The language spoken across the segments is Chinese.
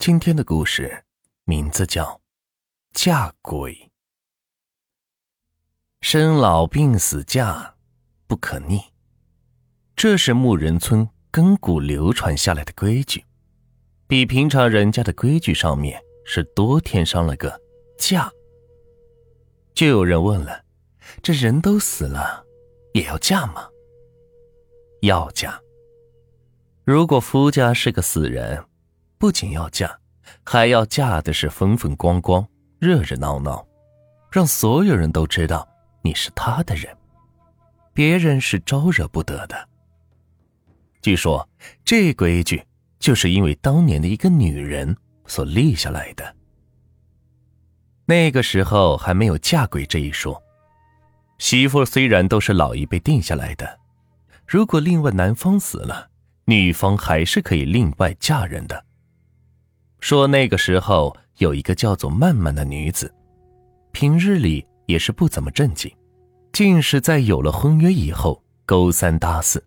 今天的故事名字叫《嫁鬼》。生老病死嫁不可逆，这是牧人村亘古流传下来的规矩，比平常人家的规矩上面是多添上了个“嫁”。就有人问了：这人都死了，也要嫁吗？要嫁。如果夫家是个死人。不仅要嫁，还要嫁的是风风光光、热热闹闹，让所有人都知道你是他的人，别人是招惹不得的。据说这规矩就是因为当年的一个女人所立下来的。那个时候还没有嫁鬼这一说，媳妇虽然都是老一辈定下来的，如果另外男方死了，女方还是可以另外嫁人的。说那个时候有一个叫做曼曼的女子，平日里也是不怎么正经，竟是在有了婚约以后勾三搭四，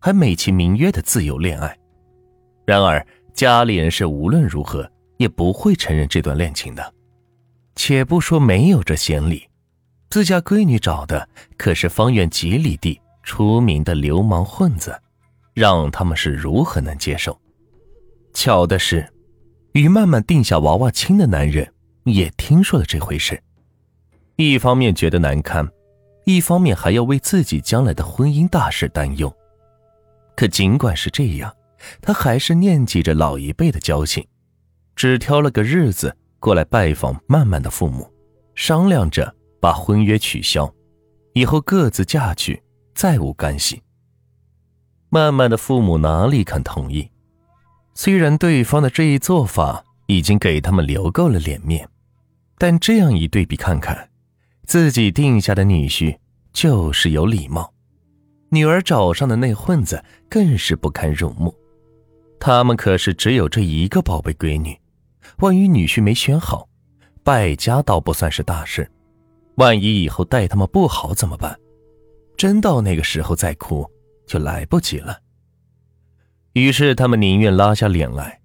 还美其名曰的自由恋爱。然而家里人是无论如何也不会承认这段恋情的。且不说没有这先例，自家闺女找的可是方圆几里地出名的流氓混子，让他们是如何能接受？巧的是。与曼曼定下娃娃亲的男人也听说了这回事，一方面觉得难堪，一方面还要为自己将来的婚姻大事担忧。可尽管是这样，他还是念记着老一辈的交情，只挑了个日子过来拜访曼曼的父母，商量着把婚约取消，以后各自嫁去，再无干系。曼曼的父母哪里肯同意？虽然对方的这一做法已经给他们留够了脸面，但这样一对比看看，自己定下的女婿就是有礼貌，女儿找上的那混子更是不堪入目。他们可是只有这一个宝贝闺女，万一女婿没选好，败家倒不算是大事，万一以后待他们不好怎么办？真到那个时候再哭就来不及了。于是他们宁愿拉下脸来，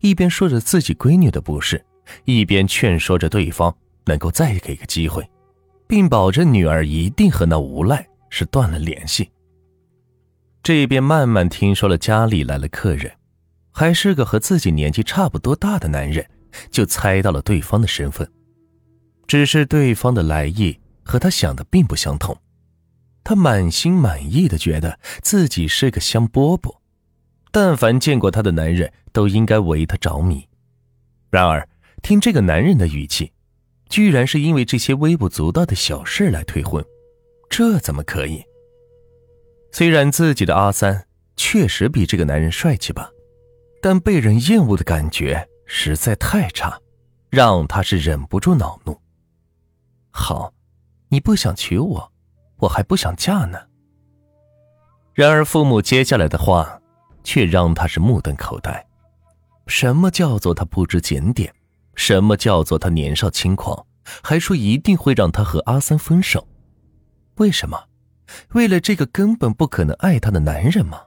一边说着自己闺女的不是，一边劝说着对方能够再给个机会，并保证女儿一定和那无赖是断了联系。这边慢慢听说了家里来了客人，还是个和自己年纪差不多大的男人，就猜到了对方的身份，只是对方的来意和他想的并不相同，他满心满意的觉得自己是个香饽饽。但凡见过他的男人，都应该为他着迷。然而，听这个男人的语气，居然是因为这些微不足道的小事来退婚，这怎么可以？虽然自己的阿三确实比这个男人帅气吧，但被人厌恶的感觉实在太差，让他是忍不住恼怒。好，你不想娶我，我还不想嫁呢。然而，父母接下来的话。却让他是目瞪口呆。什么叫做他不知检点？什么叫做他年少轻狂？还说一定会让他和阿三分手？为什么？为了这个根本不可能爱他的男人吗？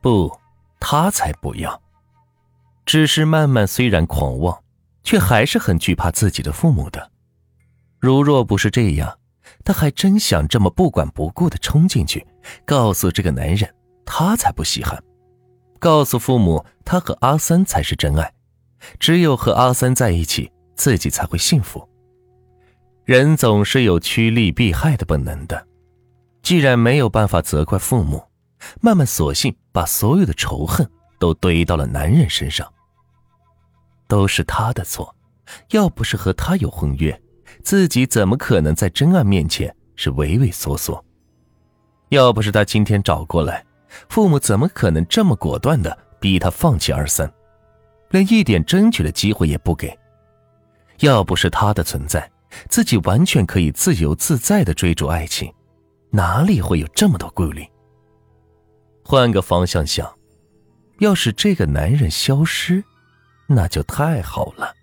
不，他才不要。只是曼曼虽然狂妄，却还是很惧怕自己的父母的。如若不是这样，他还真想这么不管不顾的冲进去，告诉这个男人，他才不稀罕。告诉父母，他和阿三才是真爱，只有和阿三在一起，自己才会幸福。人总是有趋利避害的本能的，既然没有办法责怪父母，曼曼索性把所有的仇恨都堆到了男人身上。都是他的错，要不是和他有婚约，自己怎么可能在真爱面前是畏畏缩缩？要不是他今天找过来。父母怎么可能这么果断的逼他放弃二三，连一点争取的机会也不给？要不是他的存在，自己完全可以自由自在的追逐爱情，哪里会有这么多顾虑？换个方向想，要是这个男人消失，那就太好了。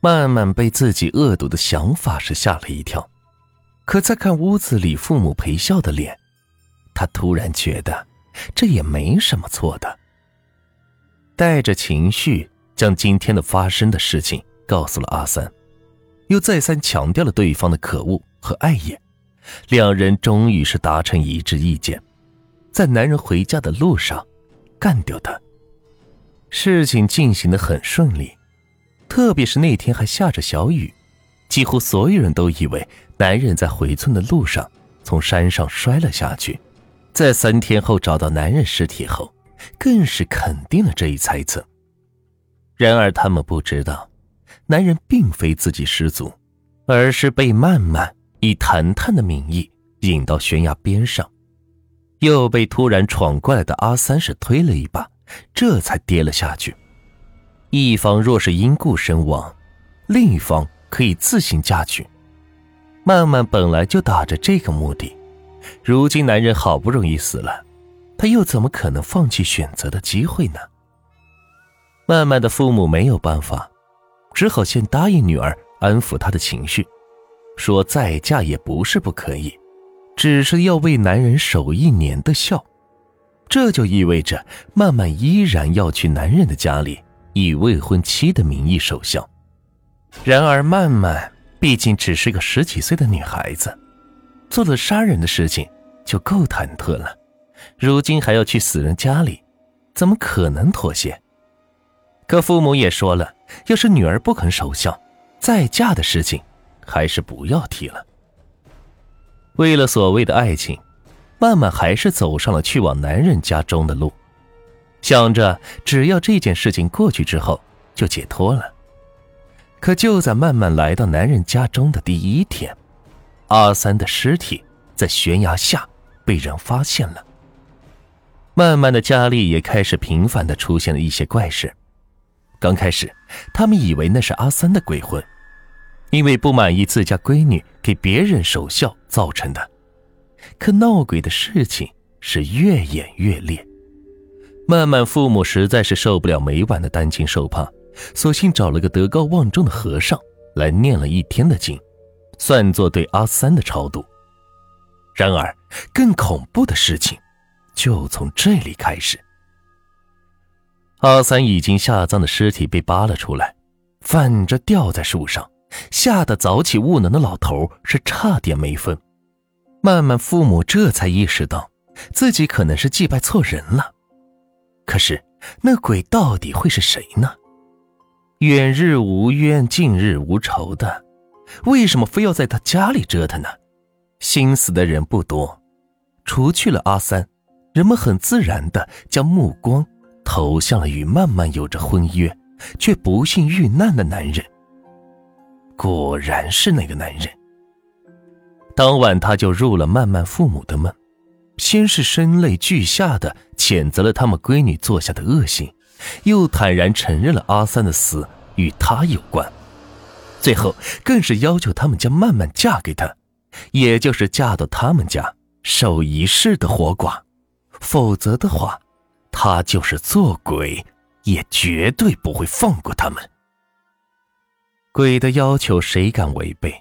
曼曼被自己恶毒的想法是吓了一跳，可再看屋子里父母陪笑的脸。他突然觉得，这也没什么错的。带着情绪将今天的发生的事情告诉了阿三，又再三强调了对方的可恶和碍眼。两人终于是达成一致意见，在男人回家的路上干掉他。事情进行的很顺利，特别是那天还下着小雨，几乎所有人都以为男人在回村的路上从山上摔了下去。在三天后找到男人尸体后，更是肯定了这一猜测。然而他们不知道，男人并非自己失足，而是被曼曼。以谈谈的名义引到悬崖边上，又被突然闯过来的阿三是推了一把，这才跌了下去。一方若是因故身亡，另一方可以自行嫁娶。曼曼本来就打着这个目的，如今男人好不容易死了，他又怎么可能放弃选择的机会呢？曼曼的父母没有办法，只好先答应女儿，安抚她的情绪。说再嫁也不是不可以，只是要为男人守一年的孝，这就意味着曼曼依然要去男人的家里以未婚妻的名义守孝。然而曼曼毕竟只是个十几岁的女孩子，做了杀人的事情就够忐忑了，如今还要去死人家里，怎么可能妥协？可父母也说了，要是女儿不肯守孝，再嫁的事情。还是不要提了。为了所谓的爱情，曼曼还是走上了去往男人家中的路，想着只要这件事情过去之后就解脱了。可就在曼曼来到男人家中的第一天，阿三的尸体在悬崖下被人发现了。曼曼的家里也开始频繁的出现了一些怪事。刚开始，他们以为那是阿三的鬼魂。因为不满意自家闺女给别人守孝造成的，可闹鬼的事情是越演越烈。曼曼父母实在是受不了每晚的担惊受怕，索性找了个德高望重的和尚来念了一天的经，算作对阿三的超度。然而，更恐怖的事情就从这里开始。阿三已经下葬的尸体被扒了出来，反着吊在树上。吓得早起悟能的老头是差点没疯，曼曼父母这才意识到自己可能是祭拜错人了。可是那鬼到底会是谁呢？远日无冤，近日无仇的，为什么非要在他家里折腾呢？心死的人不多，除去了阿三，人们很自然的将目光投向了与曼曼有着婚约却不幸遇难的男人。果然是那个男人。当晚，他就入了曼曼父母的梦，先是声泪俱下的谴责了他们闺女做下的恶行，又坦然承认了阿三的死与他有关，最后更是要求他们将曼曼嫁给他，也就是嫁到他们家守一世的活寡，否则的话，他就是做鬼也绝对不会放过他们。鬼的要求谁敢违背？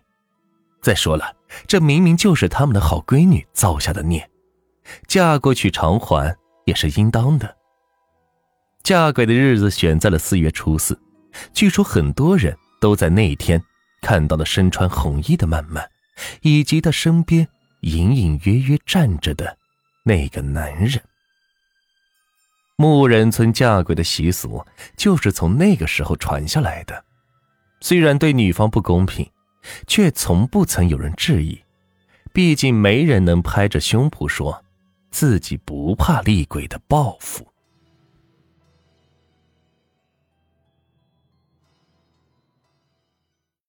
再说了，这明明就是他们的好闺女造下的孽，嫁过去偿还也是应当的。嫁鬼的日子选在了四月初四，据说很多人都在那一天看到了身穿红衣的曼曼，以及她身边隐隐约约站着的那个男人。牧人村嫁鬼的习俗就是从那个时候传下来的。虽然对女方不公平，却从不曾有人质疑。毕竟没人能拍着胸脯说自己不怕厉鬼的报复。